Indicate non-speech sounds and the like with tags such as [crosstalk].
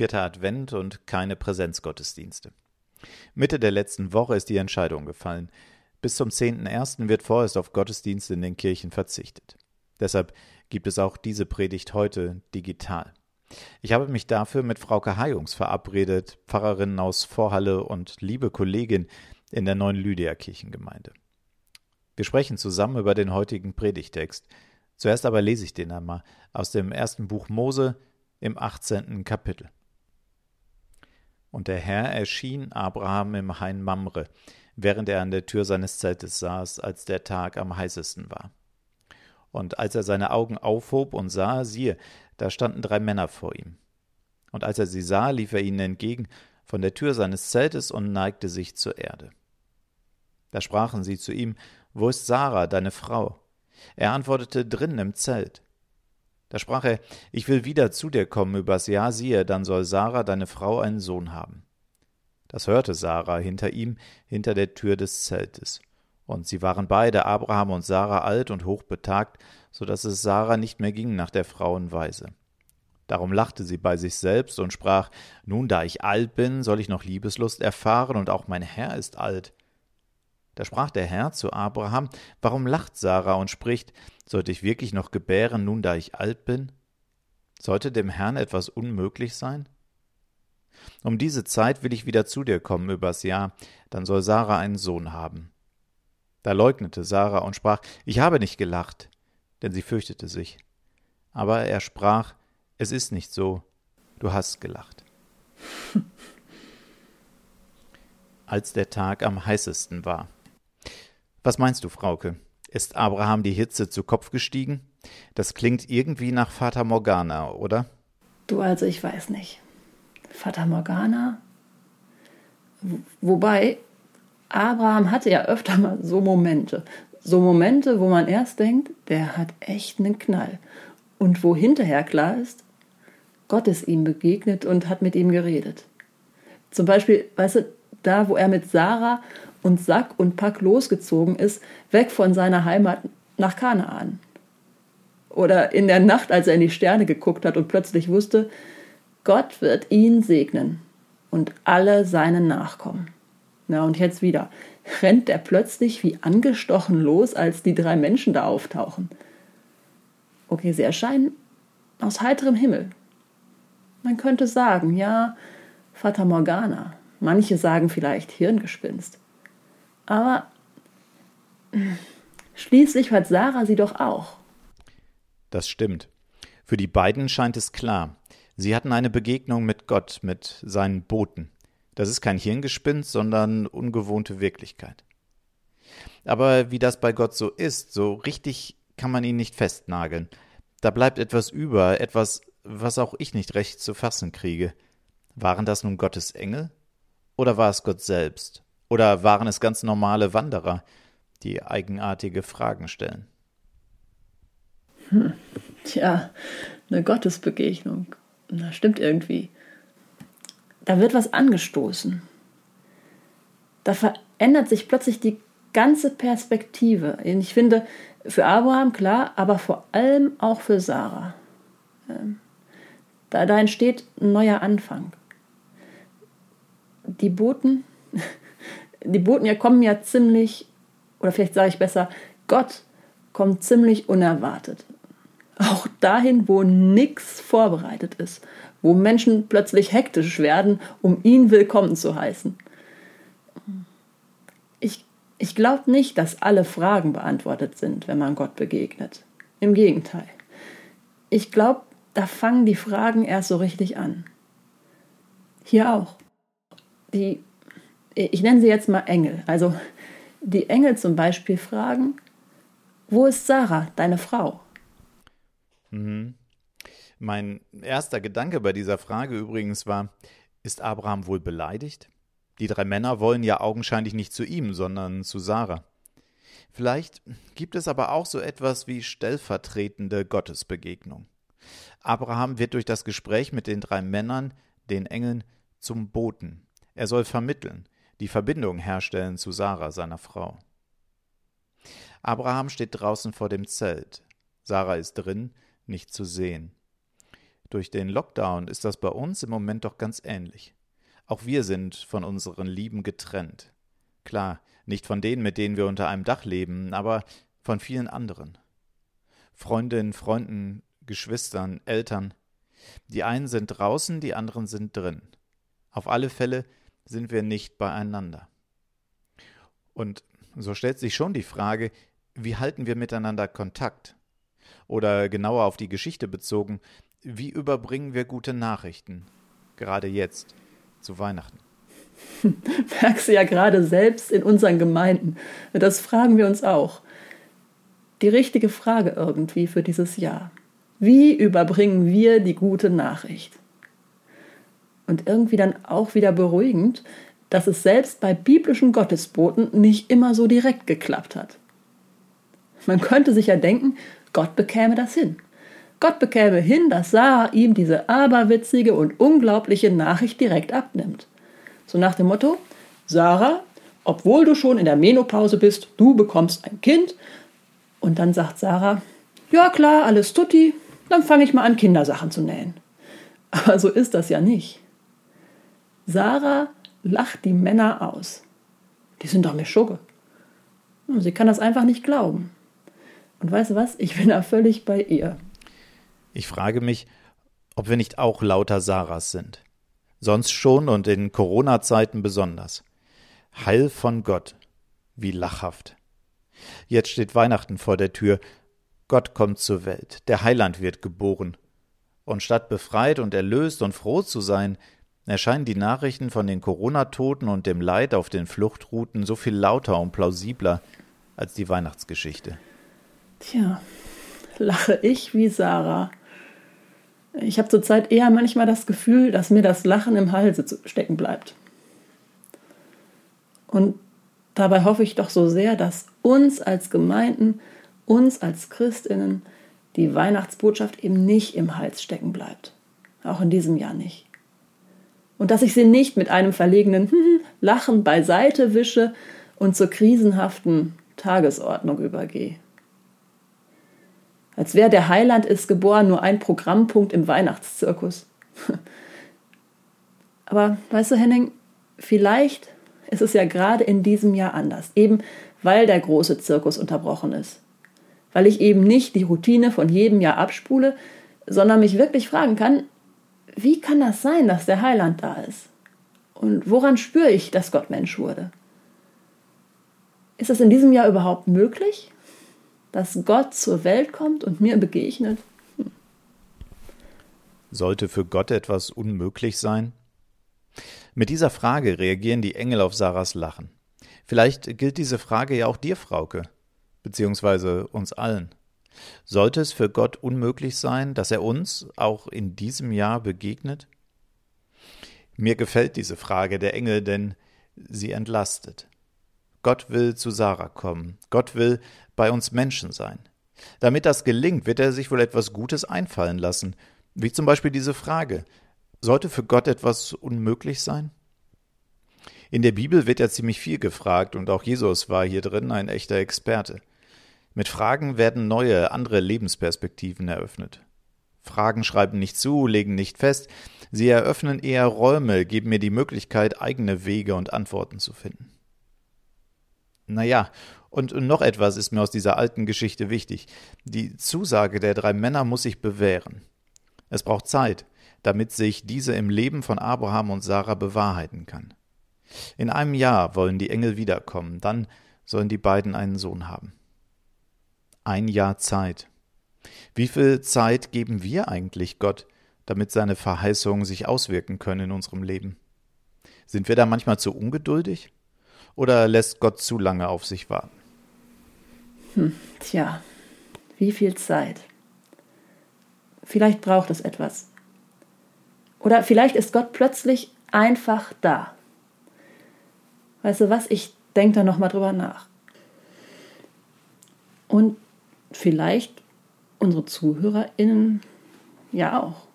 Vierter Advent und keine Präsenzgottesdienste. Mitte der letzten Woche ist die Entscheidung gefallen. Bis zum 10.01. wird vorerst auf Gottesdienste in den Kirchen verzichtet. Deshalb gibt es auch diese Predigt heute digital. Ich habe mich dafür mit Frauke Hayungs verabredet, Pfarrerin aus Vorhalle und liebe Kollegin in der neuen Lydia-Kirchengemeinde. Wir sprechen zusammen über den heutigen Predigtext. Zuerst aber lese ich den einmal aus dem ersten Buch Mose im 18. Kapitel. Und der Herr erschien Abraham im Hain Mamre, während er an der Tür seines Zeltes saß, als der Tag am heißesten war. Und als er seine Augen aufhob und sah, siehe, da standen drei Männer vor ihm. Und als er sie sah, lief er ihnen entgegen von der Tür seines Zeltes und neigte sich zur Erde. Da sprachen sie zu ihm, Wo ist Sarah, deine Frau? Er antwortete, drinnen im Zelt. Da sprach er, Ich will wieder zu dir kommen übers Jahr, siehe, dann soll Sarah, deine Frau, einen Sohn haben. Das hörte Sarah hinter ihm, hinter der Tür des Zeltes. Und sie waren beide, Abraham und Sarah, alt und hochbetagt, so dass es Sarah nicht mehr ging nach der Frauenweise. Darum lachte sie bei sich selbst und sprach, Nun, da ich alt bin, soll ich noch Liebeslust erfahren, und auch mein Herr ist alt. Da sprach der Herr zu Abraham, Warum lacht Sarah und spricht, Sollte ich wirklich noch gebären, nun da ich alt bin? Sollte dem Herrn etwas unmöglich sein? Um diese Zeit will ich wieder zu dir kommen übers Jahr, dann soll Sarah einen Sohn haben. Da leugnete Sarah und sprach, Ich habe nicht gelacht, denn sie fürchtete sich. Aber er sprach, Es ist nicht so, du hast gelacht. [laughs] Als der Tag am heißesten war. Was meinst du, Frauke? Ist Abraham die Hitze zu Kopf gestiegen? Das klingt irgendwie nach Fata Morgana, oder? Du, also ich weiß nicht. Fata Morgana? Wobei, Abraham hatte ja öfter mal so Momente. So Momente, wo man erst denkt, der hat echt einen Knall. Und wo hinterher klar ist, Gott ist ihm begegnet und hat mit ihm geredet. Zum Beispiel, weißt du, da, wo er mit Sarah und Sack und Pack losgezogen ist, weg von seiner Heimat nach Kanaan. Oder in der Nacht, als er in die Sterne geguckt hat und plötzlich wusste, Gott wird ihn segnen und alle seine Nachkommen. Na und jetzt wieder, rennt er plötzlich wie angestochen los, als die drei Menschen da auftauchen. Okay, sie erscheinen aus heiterem Himmel. Man könnte sagen, ja, Fata Morgana. Manche sagen vielleicht Hirngespinst. Aber schließlich hat Sarah sie doch auch. Das stimmt. Für die beiden scheint es klar. Sie hatten eine Begegnung mit Gott, mit seinen Boten. Das ist kein Hirngespinst, sondern ungewohnte Wirklichkeit. Aber wie das bei Gott so ist, so richtig kann man ihn nicht festnageln. Da bleibt etwas über, etwas, was auch ich nicht recht zu fassen kriege. Waren das nun Gottes Engel? Oder war es Gott selbst? Oder waren es ganz normale Wanderer, die eigenartige Fragen stellen? Hm. Tja, eine Gottesbegegnung. Das stimmt irgendwie. Da wird was angestoßen. Da verändert sich plötzlich die ganze Perspektive. Ich finde, für Abraham klar, aber vor allem auch für Sarah. Ähm, da, da entsteht ein neuer Anfang. Die Boten, die Boten ja kommen ja ziemlich, oder vielleicht sage ich besser, Gott kommt ziemlich unerwartet. Auch dahin, wo nichts vorbereitet ist, wo Menschen plötzlich hektisch werden, um ihn willkommen zu heißen. Ich, ich glaube nicht, dass alle Fragen beantwortet sind, wenn man Gott begegnet. Im Gegenteil. Ich glaube, da fangen die Fragen erst so richtig an. Hier auch. Die ich nenne sie jetzt mal Engel. Also die Engel zum Beispiel fragen, wo ist Sarah, deine Frau? Mhm. Mein erster Gedanke bei dieser Frage übrigens war, ist Abraham wohl beleidigt? Die drei Männer wollen ja augenscheinlich nicht zu ihm, sondern zu Sarah. Vielleicht gibt es aber auch so etwas wie stellvertretende Gottesbegegnung. Abraham wird durch das Gespräch mit den drei Männern, den Engeln, zum Boten. Er soll vermitteln die Verbindung herstellen zu Sarah, seiner Frau. Abraham steht draußen vor dem Zelt. Sarah ist drin, nicht zu sehen. Durch den Lockdown ist das bei uns im Moment doch ganz ähnlich. Auch wir sind von unseren Lieben getrennt. Klar, nicht von denen, mit denen wir unter einem Dach leben, aber von vielen anderen. Freundinnen, Freunden, Geschwistern, Eltern. Die einen sind draußen, die anderen sind drin. Auf alle Fälle sind wir nicht beieinander. Und so stellt sich schon die Frage, wie halten wir miteinander Kontakt? Oder genauer auf die Geschichte bezogen, wie überbringen wir gute Nachrichten? Gerade jetzt, zu Weihnachten. [laughs] Merkst du ja gerade selbst in unseren Gemeinden. Das fragen wir uns auch. Die richtige Frage irgendwie für dieses Jahr. Wie überbringen wir die gute Nachricht? Und irgendwie dann auch wieder beruhigend, dass es selbst bei biblischen Gottesboten nicht immer so direkt geklappt hat. Man könnte sich ja denken, Gott bekäme das hin. Gott bekäme hin, dass Sarah ihm diese aberwitzige und unglaubliche Nachricht direkt abnimmt. So nach dem Motto, Sarah, obwohl du schon in der Menopause bist, du bekommst ein Kind. Und dann sagt Sarah, ja klar, alles tutti, dann fange ich mal an, Kindersachen zu nähen. Aber so ist das ja nicht. Sarah lacht die Männer aus. Die sind doch mir Schugge. Sie kann das einfach nicht glauben. Und weißt du was? Ich bin da völlig bei ihr. Ich frage mich, ob wir nicht auch lauter Sarahs sind. Sonst schon und in Corona-Zeiten besonders. Heil von Gott. Wie lachhaft. Jetzt steht Weihnachten vor der Tür. Gott kommt zur Welt. Der Heiland wird geboren. Und statt befreit und erlöst und froh zu sein, erscheinen die Nachrichten von den Corona-Toten und dem Leid auf den Fluchtrouten so viel lauter und plausibler als die Weihnachtsgeschichte. Tja, lache ich wie Sarah. Ich habe zurzeit eher manchmal das Gefühl, dass mir das Lachen im Halse stecken bleibt. Und dabei hoffe ich doch so sehr, dass uns als Gemeinden, uns als Christinnen die Weihnachtsbotschaft eben nicht im Hals stecken bleibt. Auch in diesem Jahr nicht. Und dass ich sie nicht mit einem verlegenen [laughs] Lachen beiseite wische und zur krisenhaften Tagesordnung übergehe. Als wäre der Heiland ist geboren nur ein Programmpunkt im Weihnachtszirkus. [laughs] Aber weißt du, Henning, vielleicht ist es ja gerade in diesem Jahr anders, eben weil der große Zirkus unterbrochen ist. Weil ich eben nicht die Routine von jedem Jahr abspule, sondern mich wirklich fragen kann, wie kann das sein, dass der Heiland da ist? Und woran spüre ich, dass Gott Mensch wurde? Ist das in diesem Jahr überhaupt möglich? dass Gott zur Welt kommt und mir begegnet? Hm. Sollte für Gott etwas unmöglich sein? Mit dieser Frage reagieren die Engel auf Sarahs Lachen. Vielleicht gilt diese Frage ja auch dir, Frauke, beziehungsweise uns allen. Sollte es für Gott unmöglich sein, dass er uns auch in diesem Jahr begegnet? Mir gefällt diese Frage der Engel, denn sie entlastet. Gott will zu Sarah kommen. Gott will bei uns Menschen sein. Damit das gelingt, wird er sich wohl etwas Gutes einfallen lassen, wie zum Beispiel diese Frage Sollte für Gott etwas unmöglich sein? In der Bibel wird ja ziemlich viel gefragt und auch Jesus war hier drin ein echter Experte. Mit Fragen werden neue, andere Lebensperspektiven eröffnet. Fragen schreiben nicht zu, legen nicht fest, sie eröffnen eher Räume, geben mir die Möglichkeit, eigene Wege und Antworten zu finden. Naja, und noch etwas ist mir aus dieser alten Geschichte wichtig. Die Zusage der drei Männer muss sich bewähren. Es braucht Zeit, damit sich diese im Leben von Abraham und Sarah bewahrheiten kann. In einem Jahr wollen die Engel wiederkommen, dann sollen die beiden einen Sohn haben. Ein Jahr Zeit. Wie viel Zeit geben wir eigentlich Gott, damit seine Verheißungen sich auswirken können in unserem Leben? Sind wir da manchmal zu ungeduldig? Oder lässt Gott zu lange auf sich warten? Hm, tja, wie viel Zeit? Vielleicht braucht es etwas. Oder vielleicht ist Gott plötzlich einfach da. Weißt du was? Ich denke da nochmal drüber nach. Und vielleicht unsere ZuhörerInnen ja auch.